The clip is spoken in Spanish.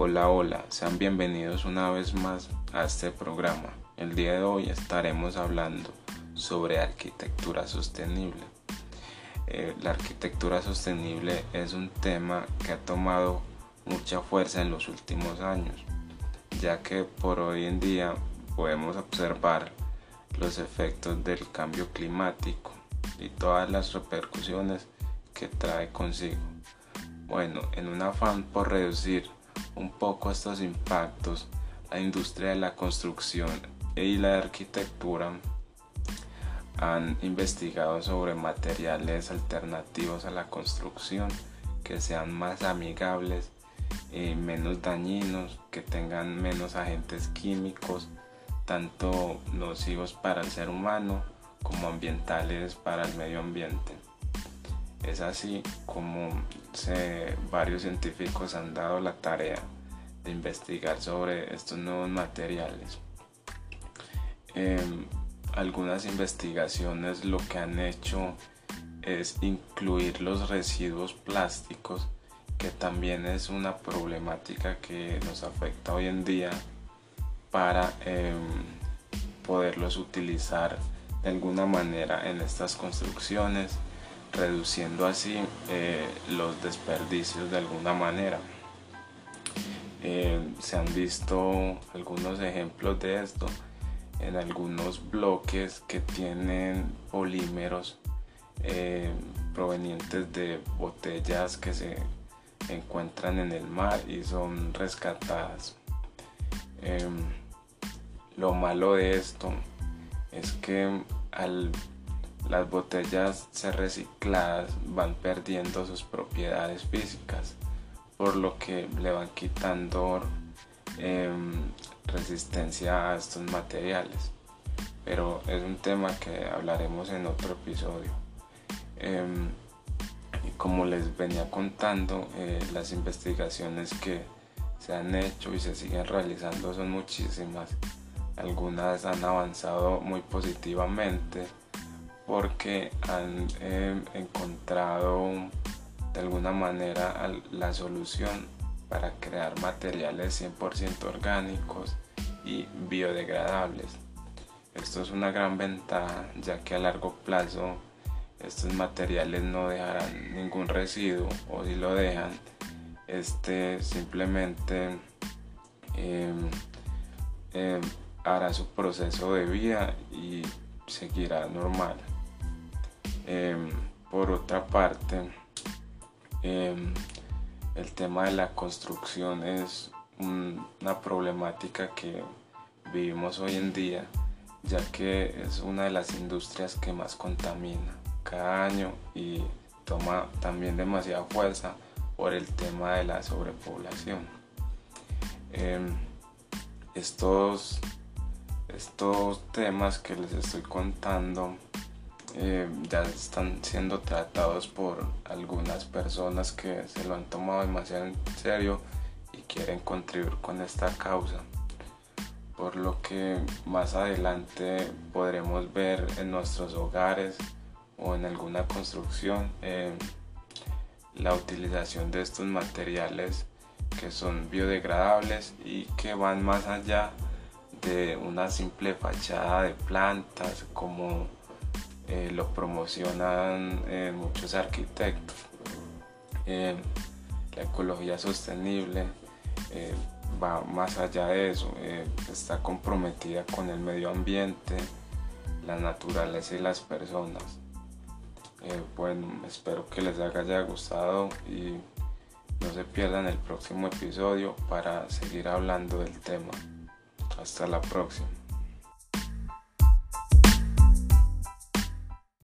Hola, hola, sean bienvenidos una vez más a este programa. El día de hoy estaremos hablando sobre arquitectura sostenible. Eh, la arquitectura sostenible es un tema que ha tomado mucha fuerza en los últimos años, ya que por hoy en día podemos observar los efectos del cambio climático y todas las repercusiones que trae consigo. Bueno, en un afán por reducir un poco estos impactos, la industria de la construcción y la arquitectura han investigado sobre materiales alternativos a la construcción que sean más amigables, y menos dañinos, que tengan menos agentes químicos, tanto nocivos para el ser humano como ambientales para el medio ambiente. Es así como varios científicos han dado la tarea de investigar sobre estos nuevos materiales. Em, algunas investigaciones lo que han hecho es incluir los residuos plásticos, que también es una problemática que nos afecta hoy en día para em, poderlos utilizar de alguna manera en estas construcciones, reduciendo así eh, los desperdicios de alguna manera. Em, se han visto algunos ejemplos de esto en algunos bloques que tienen polímeros eh, provenientes de botellas que se encuentran en el mar y son rescatadas. Em, lo malo de esto es que al las botellas ser recicladas van perdiendo sus propiedades físicas, por lo que le van quitando em, resistencia a estos materiales. Pero es un tema que hablaremos en otro episodio. Em, y como les venía contando, eh, las investigaciones que se han hecho y se siguen realizando son muchísimas. Algunas han avanzado muy positivamente porque han em, encontrado de alguna manera la solución para crear materiales 100% orgánicos y biodegradables. Esto es una gran ventaja ya que a largo plazo estos materiales no dejarán ningún residuo o si lo dejan este simplemente em, em, hará su proceso de vida y seguirá normal. Em, por otra parte, el tema de la construcción es una problemática que vivimos hoy en día, ya que es una de las industrias que más contamina cada año y toma también demasiada fuerza por el tema de la sobrepoblación. Em, estos, estos temas que les estoy contando eh, ya están siendo tratados por algunas personas que se lo han tomado demasiado en serio y quieren contribuir con esta causa. Por lo que más adelante podremos ver en nuestros hogares o en alguna construcción eh, la utilización de estos materiales que son biodegradables y que van más allá de una simple fachada de plantas como eh, lo promocionan eh, muchos arquitectos. Eh, la ecología sostenible va más allá de eso, está comprometida con el medio ambiente, la naturaleza y las personas. bueno, espero que les haya gustado y no se pierdan el próximo episodio para seguir hablando del tema. Hasta la próxima.